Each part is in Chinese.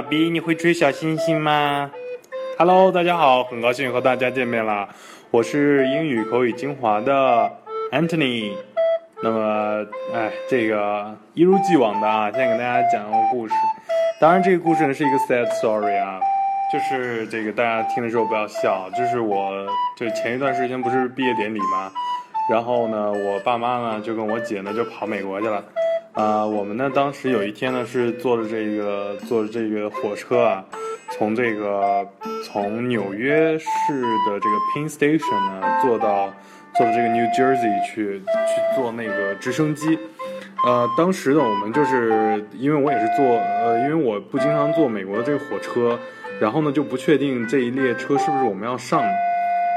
爸比，你会吹小星星吗？Hello，大家好，很高兴和大家见面了，我是英语口语精华的 Anthony。那么，哎，这个一如既往的啊，先给大家讲个故事。当然，这个故事呢是一个 sad story 啊，就是这个大家听的时候不要笑，就是我就前一段时间不是毕业典礼吗？然后呢，我爸妈呢就跟我姐呢就跑美国去了。啊，我们呢，当时有一天呢，是坐着这个坐着这个火车啊，从这个从纽约市的这个 Penn Station 呢，坐到坐到这个 New Jersey 去去坐那个直升机。呃，当时呢，我们就是因为我也是坐呃，因为我不经常坐美国的这个火车，然后呢就不确定这一列车是不是我们要上。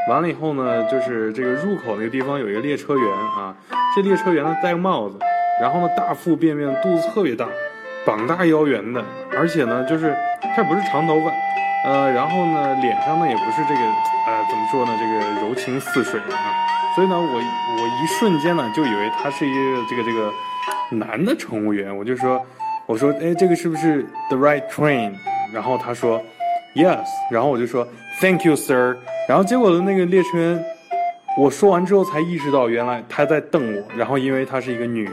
完了以后呢，就是这个入口那个地方有一个列车员啊，这列车员呢戴个帽子。然后呢，大腹便便，肚子特别大，膀大腰圆的，而且呢，就是他不是长头发，呃，然后呢，脸上呢也不是这个，呃，怎么说呢，这个柔情似水啊，所以呢，我我一瞬间呢就以为他是一个这个这个男的乘务员，我就说，我说，哎，这个是不是 the right train？然后他说，yes，然后我就说，thank you sir，然后结果的那个列车员。我说完之后才意识到，原来他在瞪我。然后因为她是一个女的，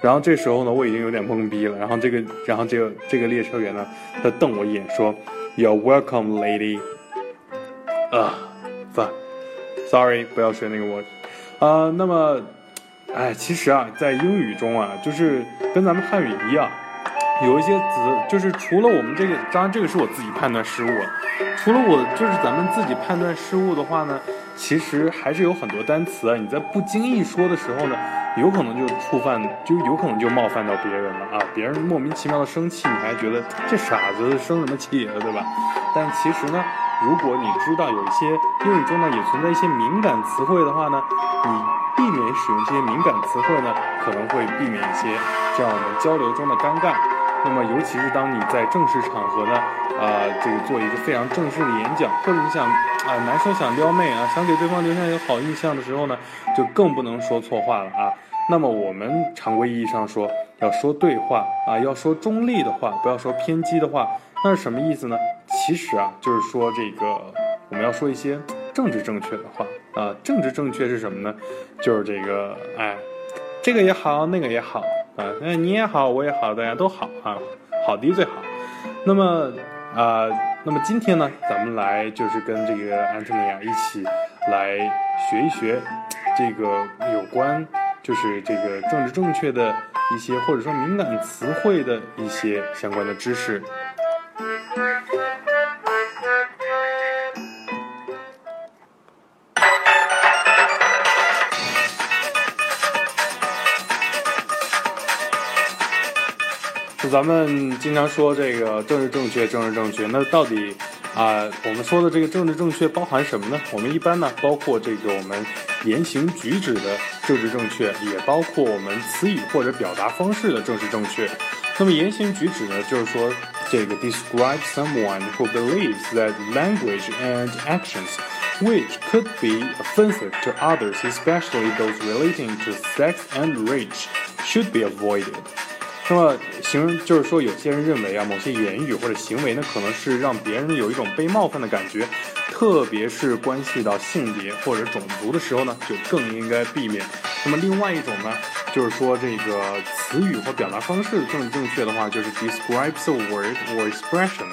然后这时候呢，我已经有点懵逼了。然后这个，然后这个这个列车员呢，他瞪我一眼说：“You're welcome, lady。”啊，fuck，sorry，不要学那个 word。啊，那么，哎，其实啊，在英语中啊，就是跟咱们汉语一样，有一些词，就是除了我们这个，当然这个是我自己判断失误。除了我，就是咱们自己判断失误的话呢。其实还是有很多单词啊，你在不经意说的时候呢，有可能就触犯，就有可能就冒犯到别人了啊！别人莫名其妙的生气，你还觉得这傻子生什么气了，对吧？但其实呢，如果你知道有一些英语中呢也存在一些敏感词汇的话呢，你避免使用这些敏感词汇呢，可能会避免一些这样我们交流中的尴尬。那么，尤其是当你在正式场合呢，啊，这个做一个非常正式的演讲，或者你想啊，男生想撩妹啊，想给对方留下一个好印象的时候呢，就更不能说错话了啊。那么我们常规意义上说，要说对话啊，要说中立的话，不要说偏激的话。那是什么意思呢？其实啊，就是说这个我们要说一些政治正确的话啊。政治正确是什么呢？就是这个，哎，这个也好，那个也好。啊，那你也好，我也好，大家都好啊，好的最好。那么啊，那么今天呢，咱们来就是跟这个安特尼亚一起来学一学这个有关就是这个政治正确的一些或者说敏感词汇的一些相关的知识。就咱们经常说这个政治正确，政治正确，那到底啊，我们说的这个政治正确包含什么呢？我们一般呢，包括这个我们言行举止的政治正确，也包括我们词语或者表达方式的政治正确。那么言行举止呢，就是说这个 describe someone who believes that language and actions which could be offensive to others, especially those relating to sex and race, should be avoided. 那么，形就是说，有些人认为啊，某些言语或者行为呢，可能是让别人有一种被冒犯的感觉，特别是关系到性别或者种族的时候呢，就更应该避免。那么，另外一种呢，就是说这个词语或表达方式更正正确的话，就是 describes a word or expression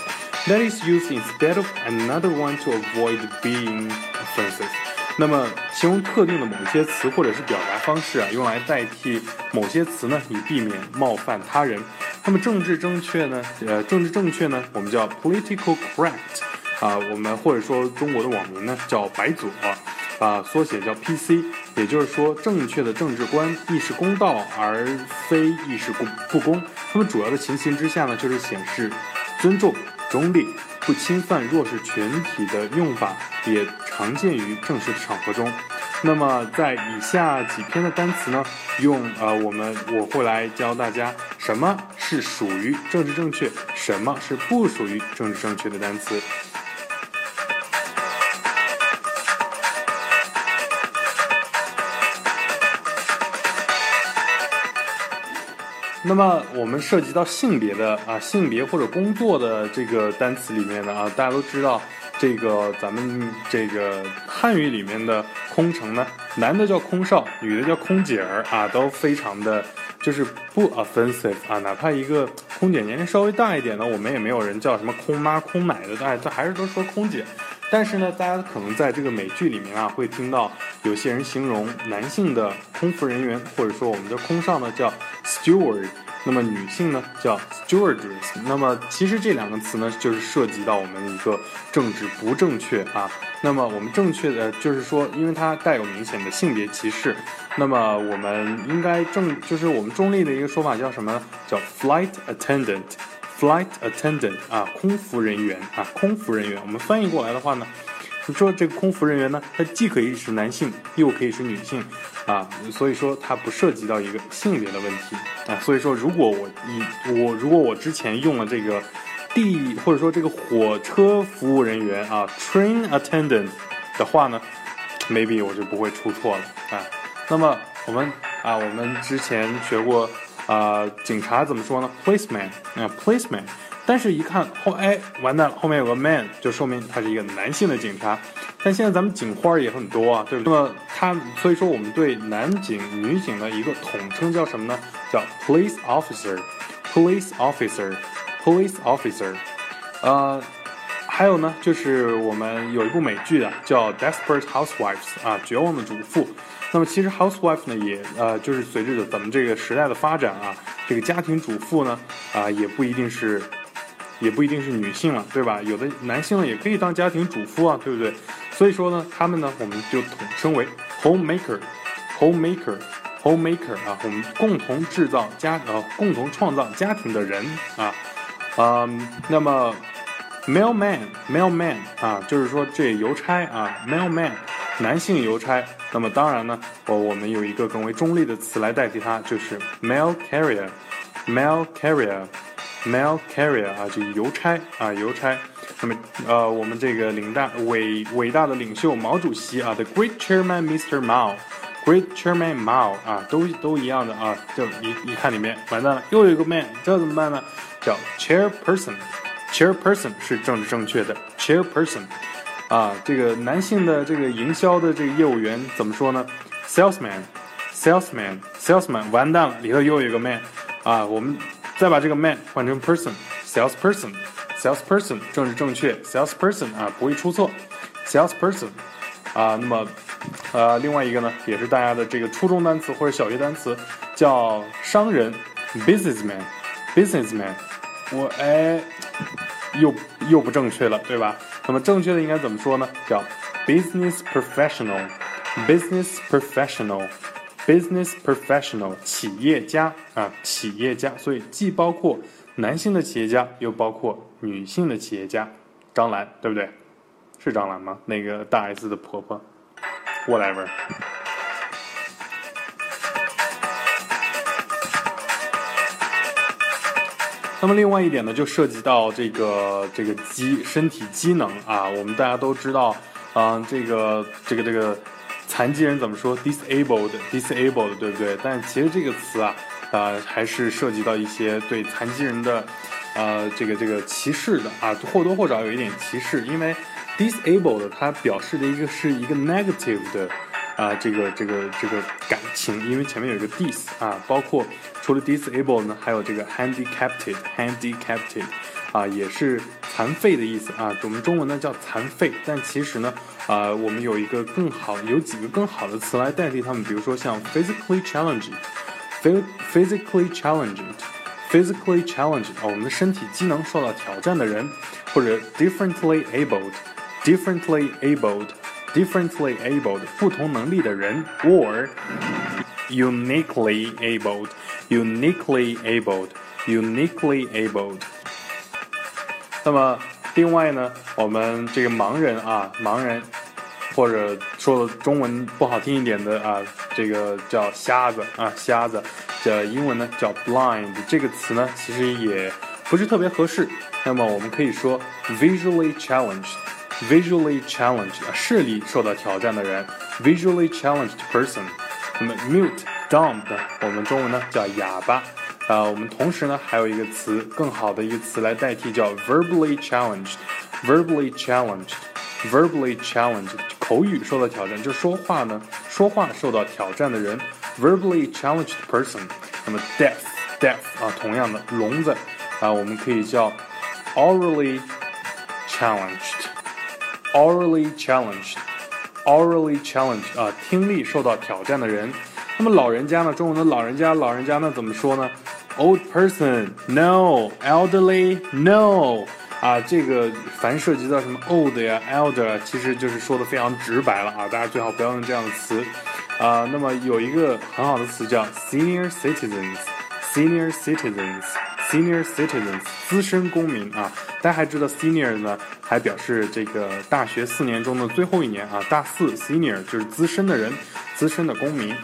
that is used instead of another one to avoid being offensive。那么，形容特定的某些词或者是表达方式啊，用来代替某些词呢，以避免冒犯他人。那么，政治正确呢？呃，政治正确呢，我们叫 political correct，啊，我们或者说中国的网民呢叫白左，啊，缩写叫 PC，也就是说正确的政治观，亦是公道而非亦是不不公。那么，主要的情形之下呢，就是显示尊重、中立。不侵犯弱势群体的用法也常见于正式的场合中。那么，在以下几篇的单词呢，用呃，我们我会来教大家什么是属于政治正确，什么是不属于政治正确的单词。那么我们涉及到性别的啊，性别或者工作的这个单词里面呢啊，大家都知道，这个咱们这个汉语里面的空乘呢，男的叫空少，女的叫空姐儿啊，都非常的就是不 offensive 啊，哪怕一个空姐年龄稍微大一点呢，我们也没有人叫什么空妈、空奶的，大家还是都说空姐。但是呢，大家可能在这个美剧里面啊，会听到有些人形容男性的空服人员，或者说我们的空少呢叫 steward，那么女性呢叫 stewardess。那么其实这两个词呢，就是涉及到我们一个政治不正确啊。那么我们正确的就是说，因为它带有明显的性别歧视，那么我们应该正就是我们中立的一个说法叫什么？叫 flight attendant。Flight attendant 啊，空服人员啊，空服人员。我们翻译过来的话呢，你说这个空服人员呢，他既可以是男性，又可以是女性啊，所以说它不涉及到一个性别的问题啊。所以说，如果我以我如果我之前用了这个地或者说这个火车服务人员啊，train attendant 的话呢，maybe 我就不会出错了啊。那么我们啊，我们之前学过。啊，警察怎么说呢？Policeman 啊，Policeman，但是一看后，哎，完蛋了，后面有个 man，就说明他是一个男性的警察。但现在咱们警花也很多啊，对不对？那么他，所以说我们对男警、女警的一个统称叫什么呢？叫 Police Officer，Police Officer，Police Officer。呃，还有呢，就是我们有一部美剧啊，叫 Desperate Housewives 啊，绝望的主妇。那么其实 housewife 呢，也呃，就是随着咱们这个时代的发展啊，这个家庭主妇呢，啊，也不一定是，也不一定是女性了，对吧？有的男性呢，也可以当家庭主妇啊，对不对？所以说呢，他们呢，我们就统称为 homemaker，homemaker，homemaker 啊，我们共同制造家呃，共同创造家庭的人啊，嗯，那么 mailman，mailman 啊，就是说这邮差啊，mailman。男性邮差，那么当然呢，我我们有一个更为中立的词来代替它，就是 mail carrier，mail carrier，mail carrier 啊，就邮差啊，邮差。那么呃，我们这个领大伟伟大的领袖毛主席啊，the great chairman Mr. Mao，great chairman Mao 啊，都都一样的啊，就一一看里面完蛋了，又有一个 man，这怎么办呢？叫 chairperson，chairperson 是政治正确的 chairperson。啊，这个男性的这个营销的这个业务员怎么说呢？salesman，salesman，salesman，完蛋了，里头又有一个 man，啊，我们再把这个 man 换成 person，Salesperson person，salesperson，salesperson，政治正确，salesperson 啊，不会出错，salesperson，啊，那么，呃，另外一个呢，也是大家的这个初中单词或者小学单词，叫商人，businessman，businessman，我哎，又又不正确了，对吧？那么正确的应该怎么说呢？叫 business professional，business professional，business professional，企业家啊，企业家。所以既包括男性的企业家，又包括女性的企业家。张兰，对不对？是张兰吗？那个大 S 的婆婆，whatever。那么另外一点呢，就涉及到这个这个机身体机能啊，我们大家都知道，嗯，这个这个这个残疾人怎么说？disabled，disabled，对不对？但其实这个词啊，呃，还是涉及到一些对残疾人的，呃，这个这个歧视的啊，或多或少有一点歧视，因为 disabled 它表示的一个是一个 negative 的。啊，这个这个这个感情，因为前面有一个 dis 啊，包括除了 disabled 呢，还有这个 handicapped，handicapped 啊，也是残废的意思啊。我们中文呢叫残废，但其实呢，啊，我们有一个更好，有几个更好的词来代替它们，比如说像 physically challenged，physically challenging challenged，physically challenged 啊，我们的身体机能受到挑战的人，或者 differently abled，differently abled。differently abled 不同能力的人，or uniquely abled uniquely abled uniquely abled。那么另外呢，我们这个盲人啊，盲人， 或者说中文不好听一点的啊，这个叫瞎子啊，瞎子，叫英文呢叫 blind。这个词呢，其实也不是特别合适。那么我们可以说 visually challenged。visually challenged 视力受到挑战的人，visually challenged person。那么 mute dumb，我们中文呢叫哑巴啊，我们同时呢还有一个词，更好的一个词来代替，叫 verbally challenged，verbally challenged，verbally challenged，口语受到挑战，就是说话呢，说话受到挑战的人，verbally challenged person。那么 deaf，deaf 啊，同样的聋子啊，我们可以叫 orally challenged，orally challenged，orally challenged 啊，听力受到挑战的人。那么老人家呢？中文的老人家，老人家呢怎么说呢？Old person, no. Elderly, no. 啊，这个凡涉及到什么 old 呀、elder，其实就是说的非常直白了啊，大家最好不要用这样的词。啊，那么有一个很好的词叫 senior citizens，senior citizens，senior citizens，资深公民啊。大家还知道 senior 呢，还表示这个大学四年中的最后一年啊，大四 senior 就是资深的人，资深的公民。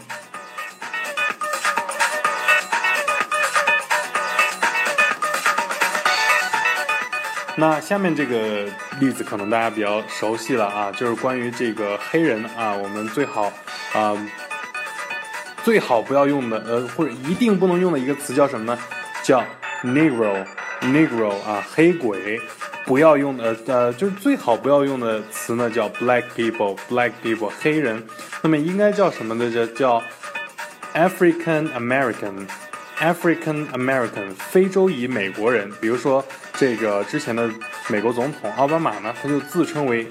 那下面这个例子可能大家比较熟悉了啊，就是关于这个黑人啊，我们最好啊最好不要用的呃，或者一定不能用的一个词叫什么呢？叫 negro，negro 啊，黑鬼。不要用的呃，就是最好不要用的词呢，叫 black people，black people 黑人。那么应该叫什么呢？叫叫 African American，African American 非洲裔美国人。比如说。这个之前的美国总统奥巴马呢，他就自称为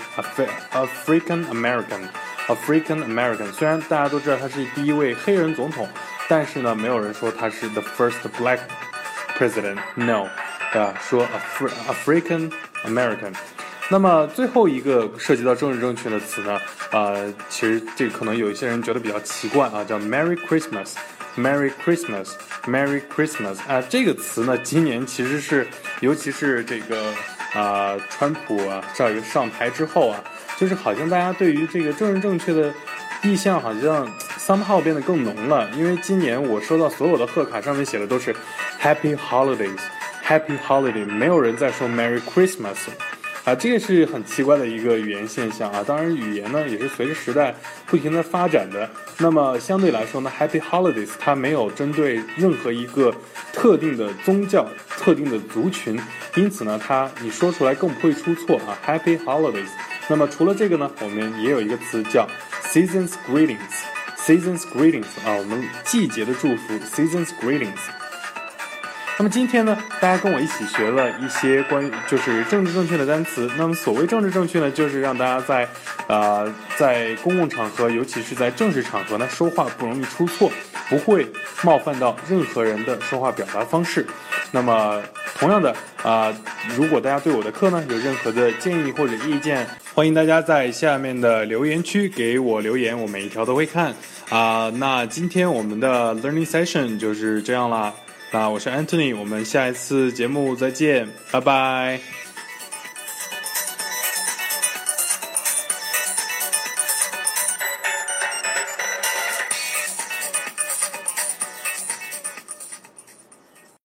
African American，African American。虽然大家都知道他是第一位黑人总统，但是呢，没有人说他是 the first black president。No，啊，说 African American。那么最后一个涉及到政治正确的词呢，呃，其实这可能有一些人觉得比较奇怪啊，叫 Merry Christmas。Merry Christmas, Merry Christmas 啊，这个词呢，今年其实是，尤其是这个啊，川普啊上一个上台之后啊，就是好像大家对于这个政治正确的意向好像 somehow 变得更浓了。因为今年我收到所有的贺卡上面写的都是 Happy Holidays, Happy Holiday，没有人再说 Merry Christmas。啊，这个是很奇怪的一个语言现象啊！当然，语言呢也是随着时代不停的发展的。那么相对来说呢，Happy Holidays 它没有针对任何一个特定的宗教、特定的族群，因此呢，它你说出来更不会出错啊！Happy Holidays。那么除了这个呢，我们也有一个词叫 Seasons Greetings，Seasons Greetings 啊，我们季节的祝福，Seasons Greetings。那么今天呢，大家跟我一起学了一些关于就是政治正确的单词。那么所谓政治正确呢，就是让大家在，呃，在公共场合，尤其是在正式场合呢，说话不容易出错，不会冒犯到任何人的说话表达方式。那么同样的啊，如果大家对我的课呢有任何的建议或者意见，欢迎大家在下面的留言区给我留言，我每一条都会看。啊，那今天我们的 learning session 就是这样啦。那我是 Anthony，我们下一次节目再见，拜拜。